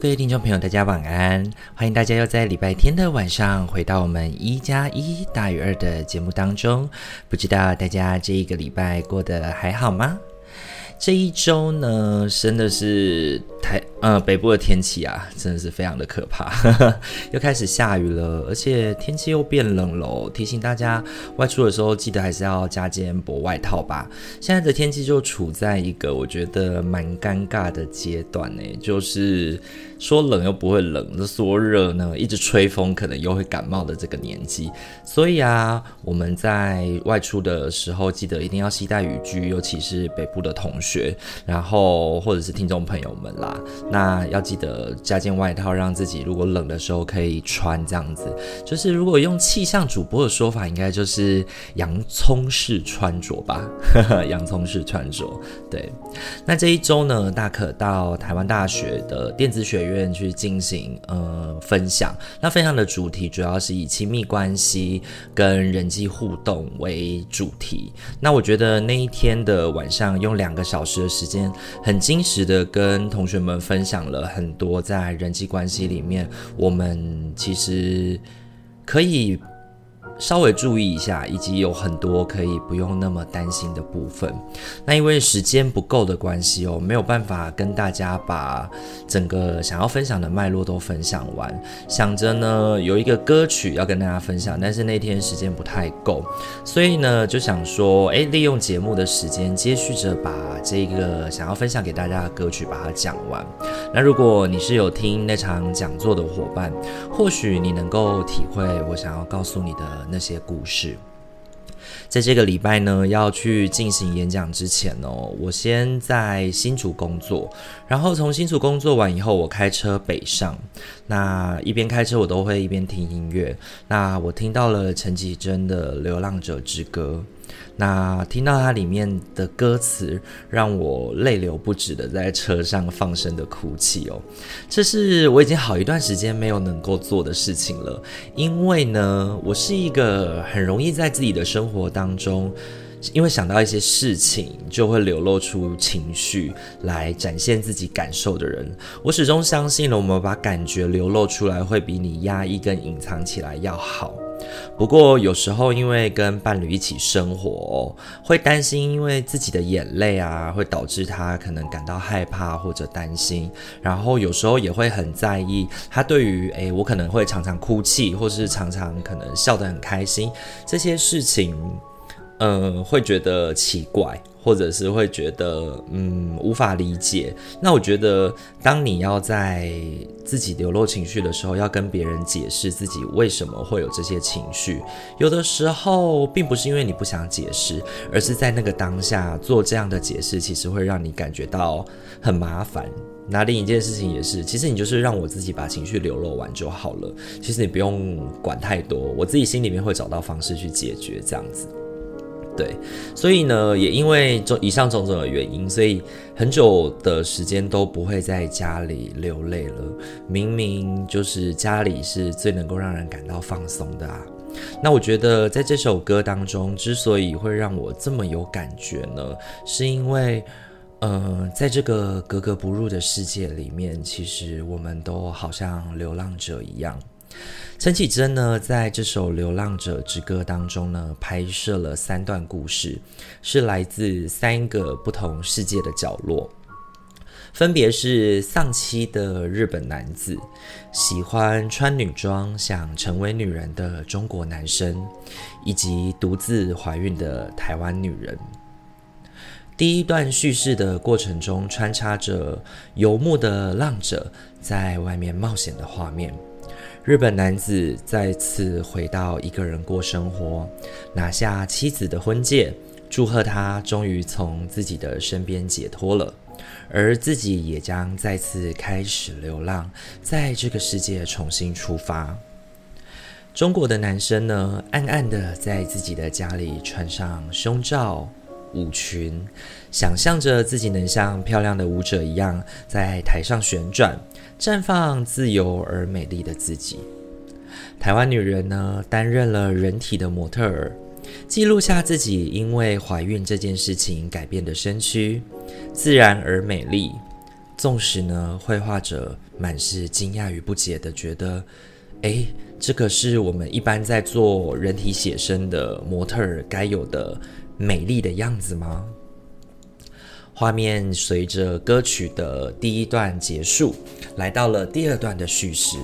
各位听众朋友，大家晚安！欢迎大家又在礼拜天的晚上回到我们一加一大于二的节目当中。不知道大家这一个礼拜过得还好吗？这一周呢，真的是台呃北部的天气啊，真的是非常的可怕，又开始下雨了，而且天气又变冷了。提醒大家外出的时候，记得还是要加件薄外套吧。现在的天气就处在一个我觉得蛮尴尬的阶段呢，就是。说冷又不会冷，说热呢，一直吹风可能又会感冒的这个年纪，所以啊，我们在外出的时候记得一定要携带雨具，尤其是北部的同学，然后或者是听众朋友们啦，那要记得加件外套，让自己如果冷的时候可以穿这样子。就是如果用气象主播的说法，应该就是洋葱式穿着吧，洋葱式穿着。对，那这一周呢，大可到台湾大学的电子学院。院去进行呃分享，那分享的主题主要是以亲密关系跟人际互动为主题。那我觉得那一天的晚上用两个小时的时间，很真实的跟同学们分享了很多在人际关系里面，我们其实可以。稍微注意一下，以及有很多可以不用那么担心的部分。那因为时间不够的关系哦，没有办法跟大家把整个想要分享的脉络都分享完。想着呢，有一个歌曲要跟大家分享，但是那天时间不太够，所以呢就想说，诶，利用节目的时间，接续着把这个想要分享给大家的歌曲把它讲完。那如果你是有听那场讲座的伙伴，或许你能够体会我想要告诉你的。那些故事，在这个礼拜呢，要去进行演讲之前哦，我先在新竹工作，然后从新竹工作完以后，我开车北上。那一边开车，我都会一边听音乐。那我听到了陈绮贞的《流浪者之歌》。那听到它里面的歌词，让我泪流不止的在车上放声的哭泣哦。这是我已经好一段时间没有能够做的事情了，因为呢，我是一个很容易在自己的生活当中，因为想到一些事情就会流露出情绪来展现自己感受的人。我始终相信了，我们把感觉流露出来，会比你压抑跟隐藏起来要好。不过有时候因为跟伴侣一起生活，会担心因为自己的眼泪啊，会导致他可能感到害怕或者担心，然后有时候也会很在意他对于诶，我可能会常常哭泣，或是常常可能笑得很开心这些事情。嗯，会觉得奇怪，或者是会觉得嗯无法理解。那我觉得，当你要在自己流露情绪的时候，要跟别人解释自己为什么会有这些情绪，有的时候并不是因为你不想解释，而是在那个当下做这样的解释，其实会让你感觉到很麻烦。那另一件事情也是，其实你就是让我自己把情绪流露完就好了。其实你不用管太多，我自己心里面会找到方式去解决这样子。对，所以呢，也因为种以上种种的原因，所以很久的时间都不会在家里流泪了。明明就是家里是最能够让人感到放松的啊。那我觉得在这首歌当中，之所以会让我这么有感觉呢，是因为，呃，在这个格格不入的世界里面，其实我们都好像流浪者一样。陈绮贞呢，在这首《流浪者之歌》当中呢，拍摄了三段故事，是来自三个不同世界的角落，分别是丧妻的日本男子，喜欢穿女装想成为女人的中国男生，以及独自怀孕的台湾女人。第一段叙事的过程中，穿插着游牧的浪者在外面冒险的画面。日本男子再次回到一个人过生活，拿下妻子的婚戒，祝贺他终于从自己的身边解脱了。而自己也将再次开始流浪，在这个世界重新出发。中国的男生呢，暗暗的在自己的家里穿上胸罩、舞裙，想象着自己能像漂亮的舞者一样，在台上旋转，绽放自由而美丽的自己。台湾女人呢，担任了人体的模特儿，记录下自己因为怀孕这件事情改变的身躯，自然而美丽。纵使呢，绘画者满是惊讶与不解的觉得，诶，这个是我们一般在做人体写生的模特儿该有的美丽的样子吗？画面随着歌曲的第一段结束，来到了第二段的叙事。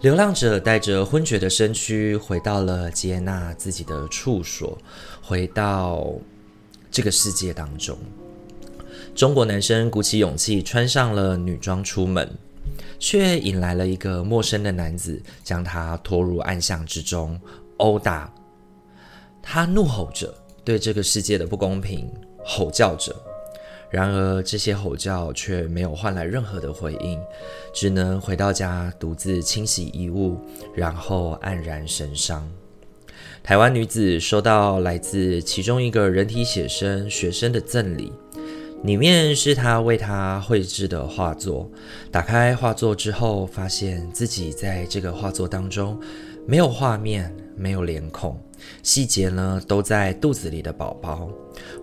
流浪者带着昏厥的身躯回到了接纳自己的处所，回到这个世界当中。中国男生鼓起勇气穿上了女装出门。却引来了一个陌生的男子，将他拖入暗巷之中，殴打。他怒吼着，对这个世界的不公平吼叫着。然而，这些吼叫却没有换来任何的回应，只能回到家独自清洗衣物，然后黯然神伤。台湾女子收到来自其中一个人体写生学生的赠礼。里面是她为他绘制的画作。打开画作之后，发现自己在这个画作当中没有画面，没有脸孔，细节呢都在肚子里的宝宝，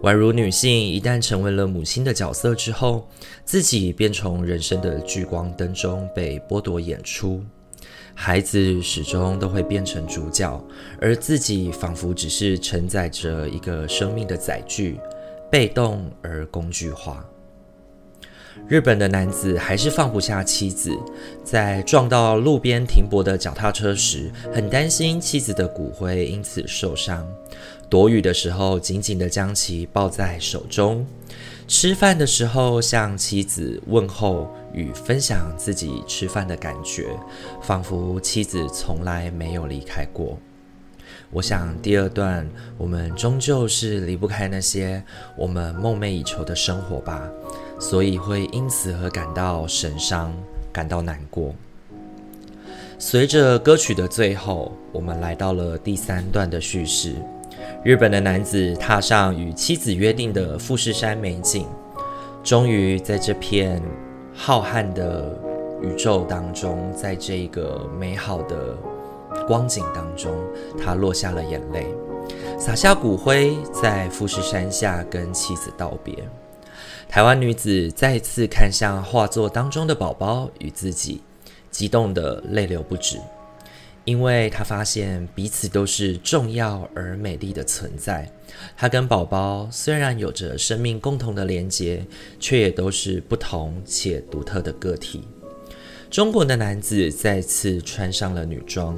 宛如女性一旦成为了母亲的角色之后，自己便从人生的聚光灯中被剥夺演出。孩子始终都会变成主角，而自己仿佛只是承载着一个生命的载具。被动而工具化。日本的男子还是放不下妻子，在撞到路边停泊的脚踏车时，很担心妻子的骨灰因此受伤。躲雨的时候，紧紧地将其抱在手中；吃饭的时候，向妻子问候与分享自己吃饭的感觉，仿佛妻子从来没有离开过。我想，第二段我们终究是离不开那些我们梦寐以求的生活吧，所以会因此而感到神伤，感到难过。随着歌曲的最后，我们来到了第三段的叙事。日本的男子踏上与妻子约定的富士山美景，终于在这片浩瀚的宇宙当中，在这个美好的。光景当中，他落下了眼泪，撒下骨灰，在富士山下跟妻子道别。台湾女子再次看向画作当中的宝宝与自己，激动得泪流不止，因为她发现彼此都是重要而美丽的存在。她跟宝宝虽然有着生命共同的连结，却也都是不同且独特的个体。中国的男子再次穿上了女装，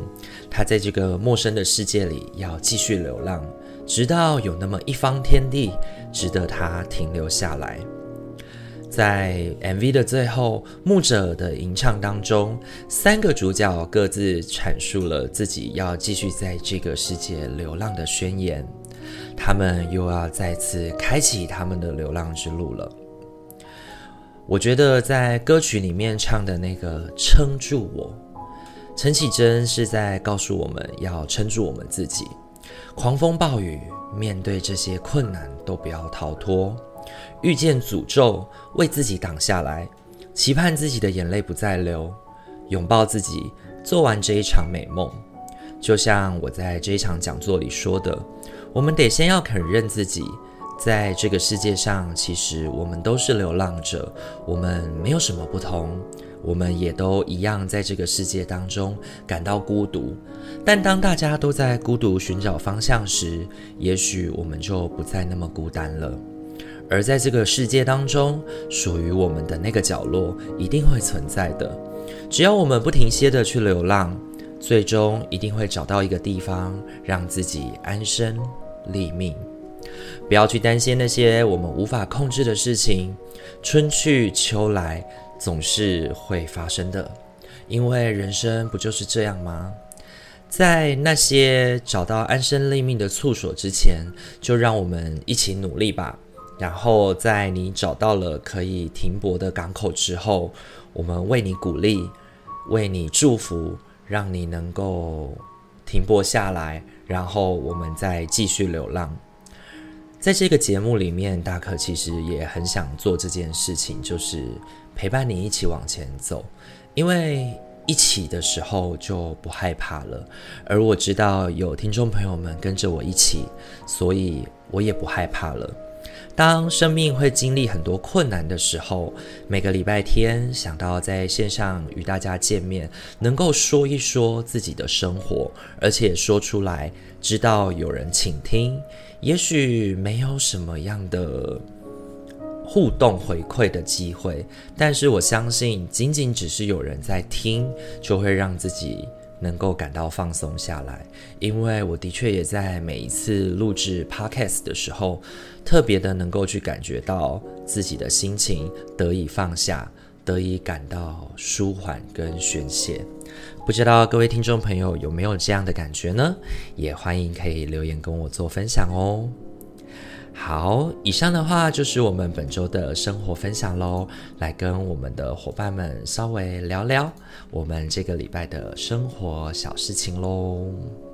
他在这个陌生的世界里要继续流浪，直到有那么一方天地值得他停留下来。在 MV 的最后，牧者的吟唱当中，三个主角各自阐述了自己要继续在这个世界流浪的宣言，他们又要再次开启他们的流浪之路了。我觉得在歌曲里面唱的那个“撑住我”，陈绮贞是在告诉我们要撑住我们自己。狂风暴雨，面对这些困难都不要逃脱。遇见诅咒，为自己挡下来，期盼自己的眼泪不再流，拥抱自己，做完这一场美梦。就像我在这一场讲座里说的，我们得先要肯认自己。在这个世界上，其实我们都是流浪者，我们没有什么不同，我们也都一样在这个世界当中感到孤独。但当大家都在孤独寻找方向时，也许我们就不再那么孤单了。而在这个世界当中，属于我们的那个角落一定会存在的。只要我们不停歇地去流浪，最终一定会找到一个地方，让自己安身立命。不要去担心那些我们无法控制的事情，春去秋来总是会发生的，因为人生不就是这样吗？在那些找到安身立命的处所之前，就让我们一起努力吧，然后在你找到了可以停泊的港口之后，我们为你鼓励，为你祝福，让你能够停泊下来，然后我们再继续流浪。在这个节目里面，大可其实也很想做这件事情，就是陪伴你一起往前走，因为一起的时候就不害怕了。而我知道有听众朋友们跟着我一起，所以我也不害怕了。当生命会经历很多困难的时候，每个礼拜天想到在线上与大家见面，能够说一说自己的生活，而且说出来，知道有人倾听。也许没有什么样的互动回馈的机会，但是我相信，仅仅只是有人在听，就会让自己能够感到放松下来。因为我的确也在每一次录制 Podcast 的时候，特别的能够去感觉到自己的心情得以放下，得以感到舒缓跟宣泄。不知道各位听众朋友有没有这样的感觉呢？也欢迎可以留言跟我做分享哦。好，以上的话就是我们本周的生活分享喽，来跟我们的伙伴们稍微聊聊我们这个礼拜的生活小事情喽。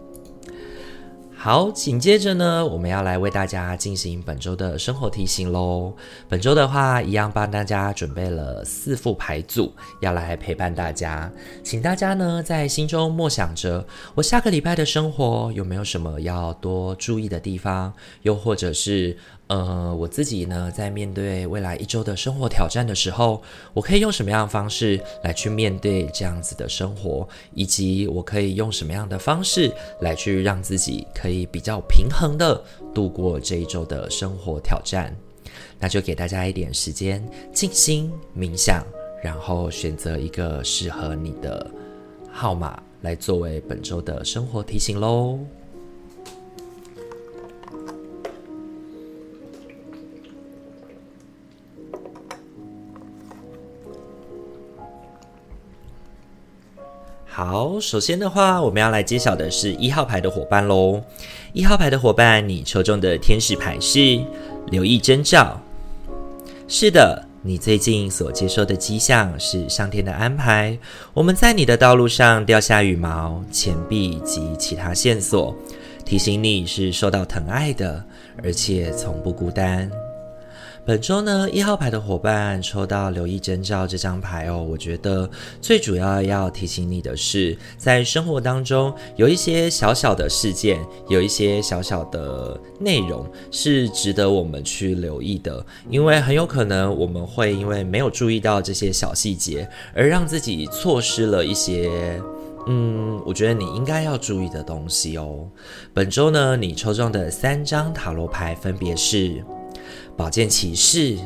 好，紧接着呢，我们要来为大家进行本周的生活提醒喽。本周的话，一样帮大家准备了四副牌组，要来陪伴大家。请大家呢在心中默想着，我下个礼拜的生活有没有什么要多注意的地方，又或者是。呃，我自己呢，在面对未来一周的生活挑战的时候，我可以用什么样的方式来去面对这样子的生活，以及我可以用什么样的方式来去让自己可以比较平衡的度过这一周的生活挑战。那就给大家一点时间静心冥想，然后选择一个适合你的号码来作为本周的生活提醒喽。好，首先的话，我们要来揭晓的是一号牌的伙伴喽。一号牌的伙伴，你抽中的天使牌是留意征兆。是的，你最近所接收的迹象是上天的安排。我们在你的道路上掉下羽毛、钱币及其他线索，提醒你是受到疼爱的，而且从不孤单。本周呢，一号牌的伙伴抽到留意征兆这张牌哦。我觉得最主要要提醒你的是，在生活当中有一些小小的事件，有一些小小的内容是值得我们去留意的。因为很有可能我们会因为没有注意到这些小细节，而让自己错失了一些，嗯，我觉得你应该要注意的东西哦。本周呢，你抽中的三张塔罗牌分别是。宝剑骑士、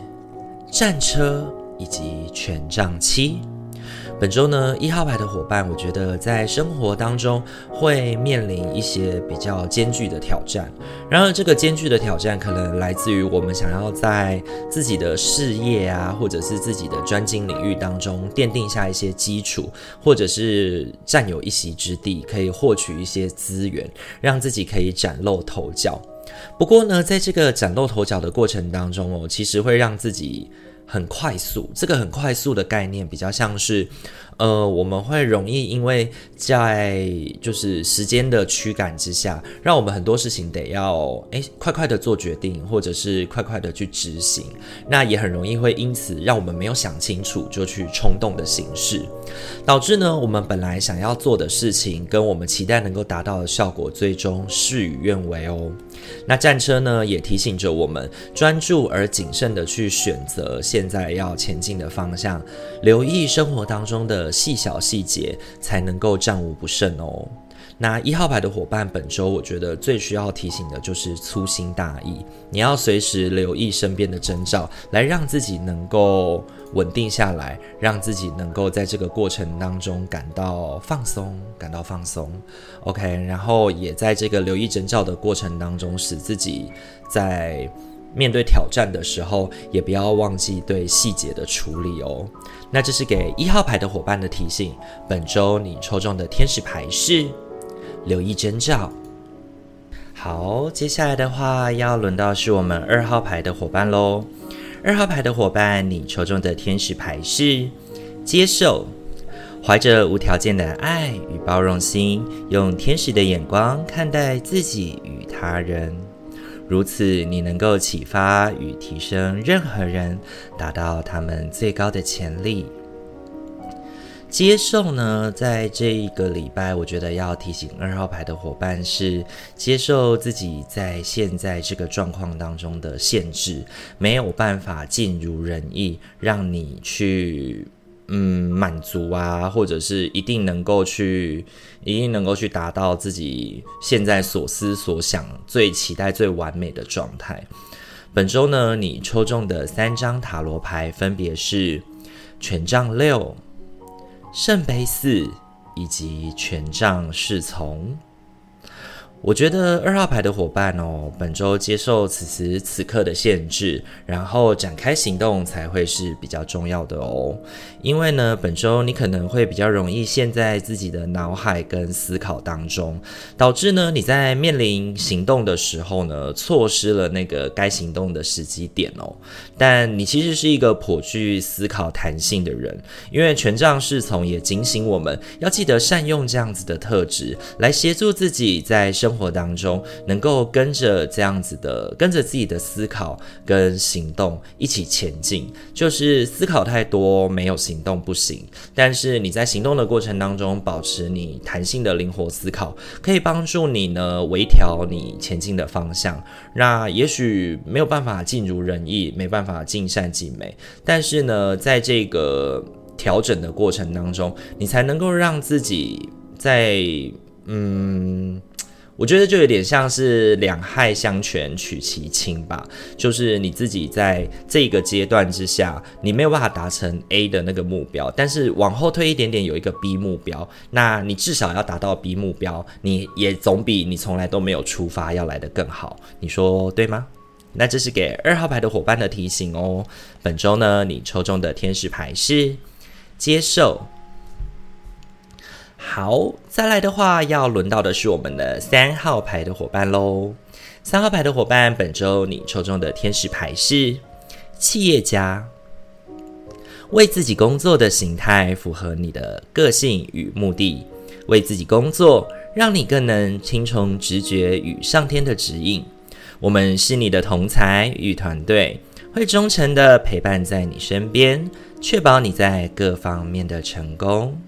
战车以及权杖七。本周呢，一号牌的伙伴，我觉得在生活当中会面临一些比较艰巨的挑战。然而，这个艰巨的挑战可能来自于我们想要在自己的事业啊，或者是自己的专精领域当中奠定下一些基础，或者是占有一席之地，可以获取一些资源，让自己可以崭露头角。不过呢，在这个崭露头角的过程当中哦，其实会让自己很快速。这个很快速的概念比较像是，呃，我们会容易因为在就是时间的驱赶之下，让我们很多事情得要诶快快的做决定，或者是快快的去执行。那也很容易会因此让我们没有想清楚就去冲动的行事，导致呢，我们本来想要做的事情跟我们期待能够达到的效果，最终事与愿违哦。那战车呢，也提醒着我们专注而谨慎的去选择现在要前进的方向，留意生活当中的细小细节，才能够战无不胜哦。那一号牌的伙伴，本周我觉得最需要提醒的就是粗心大意。你要随时留意身边的征兆，来让自己能够稳定下来，让自己能够在这个过程当中感到放松，感到放松。OK，然后也在这个留意征兆的过程当中，使自己在面对挑战的时候，也不要忘记对细节的处理哦。那这是给一号牌的伙伴的提醒。本周你抽中的天使牌是。留意征兆。好，接下来的话要轮到是我们二号牌的伙伴喽。二号牌的伙伴，你抽中的天使牌是接受，怀着无条件的爱与包容心，用天使的眼光看待自己与他人。如此，你能够启发与提升任何人，达到他们最高的潜力。接受呢，在这一个礼拜，我觉得要提醒二号牌的伙伴是接受自己在现在这个状况当中的限制，没有办法尽如人意，让你去嗯满足啊，或者是一定能够去，一定能够去达到自己现在所思所想、最期待、最完美的状态。本周呢，你抽中的三张塔罗牌分别是权杖六。圣杯四以及权杖侍从。我觉得二号牌的伙伴哦，本周接受此时此刻的限制，然后展开行动才会是比较重要的哦。因为呢，本周你可能会比较容易陷在自己的脑海跟思考当中，导致呢你在面临行动的时候呢，错失了那个该行动的时机点哦。但你其实是一个颇具思考弹性的人，因为权杖侍从也警醒我们要记得善用这样子的特质来协助自己在生。生活当中能够跟着这样子的，跟着自己的思考跟行动一起前进，就是思考太多没有行动不行。但是你在行动的过程当中，保持你弹性的灵活思考，可以帮助你呢微调你前进的方向。那也许没有办法尽如人意，没办法尽善尽美，但是呢，在这个调整的过程当中，你才能够让自己在嗯。我觉得就有点像是两害相权取其轻吧，就是你自己在这个阶段之下，你没有办法达成 A 的那个目标，但是往后推一点点有一个 B 目标，那你至少要达到 B 目标，你也总比你从来都没有出发要来得更好，你说对吗？那这是给二号牌的伙伴的提醒哦。本周呢，你抽中的天使牌是接受。好，再来的话，要轮到的是我们的三号牌的伙伴喽。三号牌的伙伴，本周你抽中的天使牌是企业家，为自己工作的形态符合你的个性与目的，为自己工作，让你更能听从直觉与上天的指引。我们是你的同才与团队，会忠诚的陪伴在你身边，确保你在各方面的成功。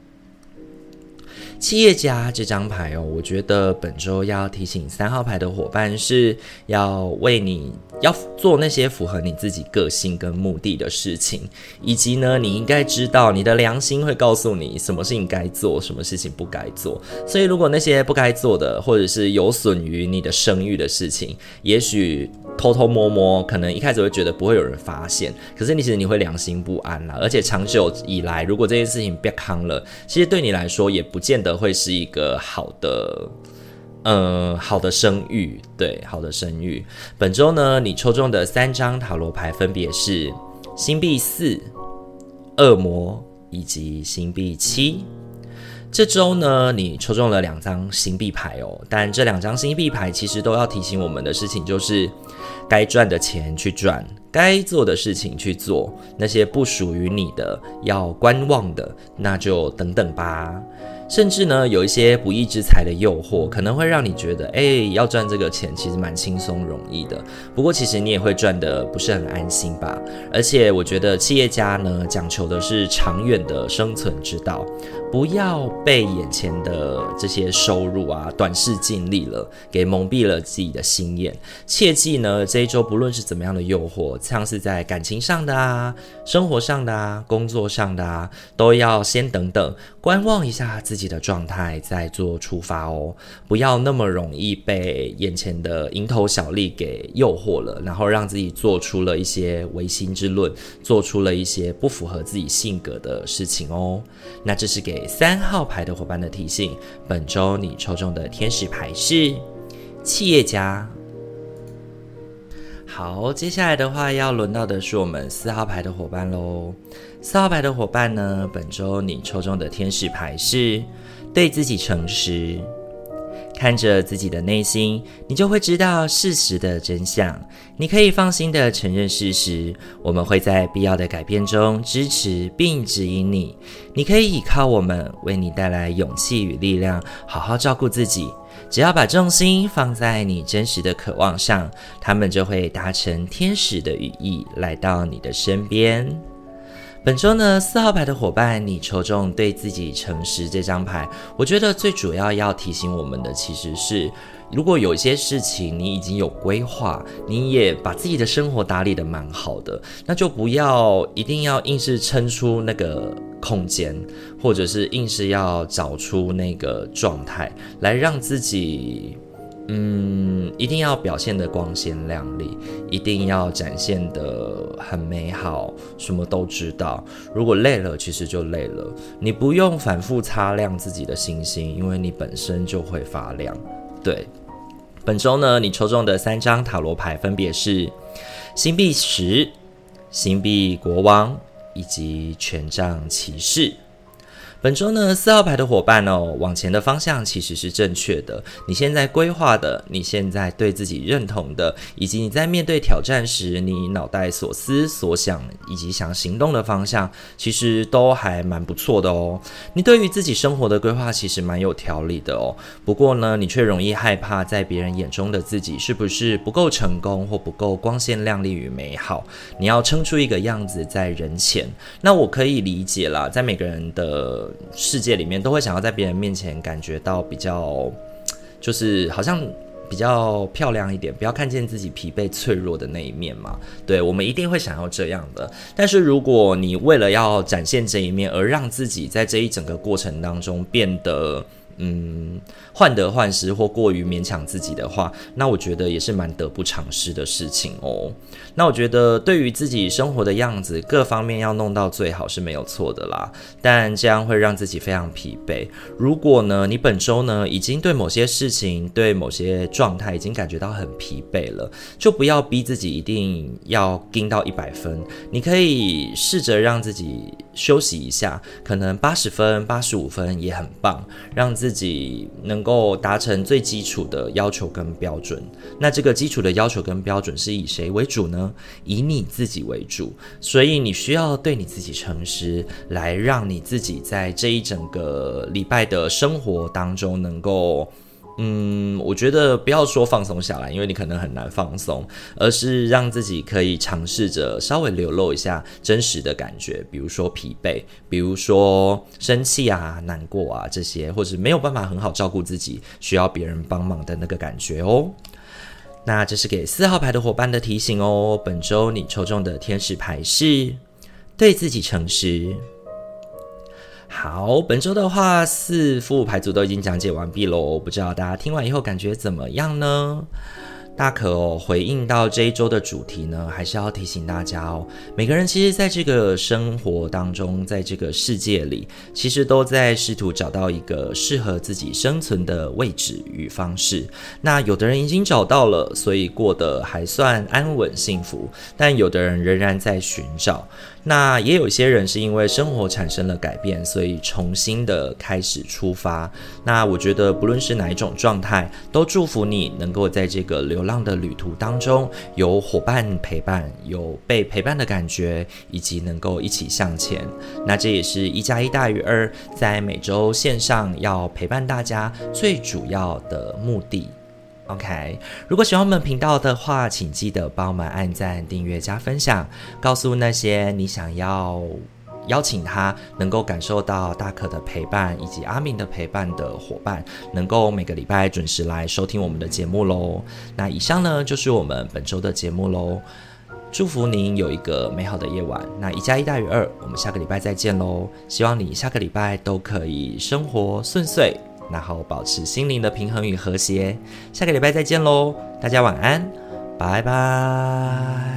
企业家这张牌哦，我觉得本周要提醒三号牌的伙伴是要为你要做那些符合你自己个性跟目的的事情，以及呢，你应该知道你的良心会告诉你什么事情该做，什么事情不该做。所以，如果那些不该做的，或者是有损于你的声誉的事情，也许偷偷摸摸，可能一开始会觉得不会有人发现，可是你其实你会良心不安啦。而且长久以来，如果这件事情被康了，其实对你来说也不见得。会是一个好的，嗯，好的声誉，对，好的声誉。本周呢，你抽中的三张塔罗牌分别是星币四、恶魔以及星币七。这周呢，你抽中了两张星币牌哦，但这两张星币牌其实都要提醒我们的事情，就是该赚的钱去赚，该做的事情去做，那些不属于你的要观望的，那就等等吧。甚至呢，有一些不义之财的诱惑，可能会让你觉得，哎，要赚这个钱其实蛮轻松容易的。不过，其实你也会赚得不是很安心吧。而且，我觉得企业家呢，讲求的是长远的生存之道，不要被眼前的这些收入啊、短视尽力了，给蒙蔽了自己的心眼。切记呢，这一周不论是怎么样的诱惑，像是在感情上的啊、生活上的啊、工作上的啊，都要先等等，观望一下自己。自己的状态再做出发哦，不要那么容易被眼前的蝇头小利给诱惑了，然后让自己做出了一些违心之论，做出了一些不符合自己性格的事情哦。那这是给三号牌的伙伴的提醒。本周你抽中的天使牌是企业家。好，接下来的话要轮到的是我们四号牌的伙伴喽。四号牌的伙伴呢，本周你抽中的天使牌是对自己诚实，看着自己的内心，你就会知道事实的真相。你可以放心的承认事实，我们会在必要的改变中支持并指引你。你可以依靠我们，为你带来勇气与力量，好好照顾自己。只要把重心放在你真实的渴望上，他们就会达成天使的羽翼，来到你的身边。本周呢，四号牌的伙伴，你抽中对自己诚实这张牌。我觉得最主要要提醒我们的，其实是如果有些事情你已经有规划，你也把自己的生活打理得蛮好的，那就不要一定要硬是撑出那个空间，或者是硬是要找出那个状态来让自己。嗯，一定要表现得光鲜亮丽，一定要展现得很美好，什么都知道。如果累了，其实就累了，你不用反复擦亮自己的星星，因为你本身就会发亮。对，本周呢，你抽中的三张塔罗牌分别是星币十、星币国王以及权杖骑士。本周呢，四号牌的伙伴哦，往前的方向其实是正确的。你现在规划的，你现在对自己认同的，以及你在面对挑战时，你脑袋所思所想以及想行动的方向，其实都还蛮不错的哦。你对于自己生活的规划其实蛮有条理的哦。不过呢，你却容易害怕在别人眼中的自己是不是不够成功或不够光鲜亮丽与美好。你要撑出一个样子在人前，那我可以理解啦，在每个人的。世界里面都会想要在别人面前感觉到比较，就是好像比较漂亮一点，不要看见自己疲惫脆弱的那一面嘛。对，我们一定会想要这样的。但是如果你为了要展现这一面，而让自己在这一整个过程当中变得，嗯，患得患失或过于勉强自己的话，那我觉得也是蛮得不偿失的事情哦。那我觉得对于自己生活的样子，各方面要弄到最好是没有错的啦，但这样会让自己非常疲惫。如果呢，你本周呢已经对某些事情、对某些状态已经感觉到很疲惫了，就不要逼自己一定要盯到一百分，你可以试着让自己休息一下，可能八十分、八十五分也很棒，让自。自己能够达成最基础的要求跟标准，那这个基础的要求跟标准是以谁为主呢？以你自己为主，所以你需要对你自己诚实，来让你自己在这一整个礼拜的生活当中能够。嗯，我觉得不要说放松下来，因为你可能很难放松，而是让自己可以尝试着稍微流露一下真实的感觉，比如说疲惫，比如说生气啊、难过啊这些，或者没有办法很好照顾自己，需要别人帮忙的那个感觉哦。那这是给四号牌的伙伴的提醒哦。本周你抽中的天使牌是对自己诚实。好，本周的话，四副牌组都已经讲解完毕喽。不知道大家听完以后感觉怎么样呢？大可哦，回应到这一周的主题呢，还是要提醒大家哦，每个人其实在这个生活当中，在这个世界里，其实都在试图找到一个适合自己生存的位置与方式。那有的人已经找到了，所以过得还算安稳幸福，但有的人仍然在寻找。那也有些人是因为生活产生了改变，所以重新的开始出发。那我觉得不论是哪一种状态，都祝福你能够在这个流浪的旅途当中有伙伴陪伴，有被陪伴的感觉，以及能够一起向前。那这也是一加一大于二，在每周线上要陪伴大家最主要的目的。OK，如果喜欢我们频道的话，请记得帮我们按赞、订阅、加分享，告诉那些你想要邀请他能够感受到大可的陪伴以及阿明的陪伴的伙伴，能够每个礼拜准时来收听我们的节目喽。那以上呢就是我们本周的节目喽，祝福您有一个美好的夜晚。那一加一大于二，我们下个礼拜再见喽。希望你下个礼拜都可以生活顺遂。然后保持心灵的平衡与和谐。下个礼拜再见喽大家晚安拜拜。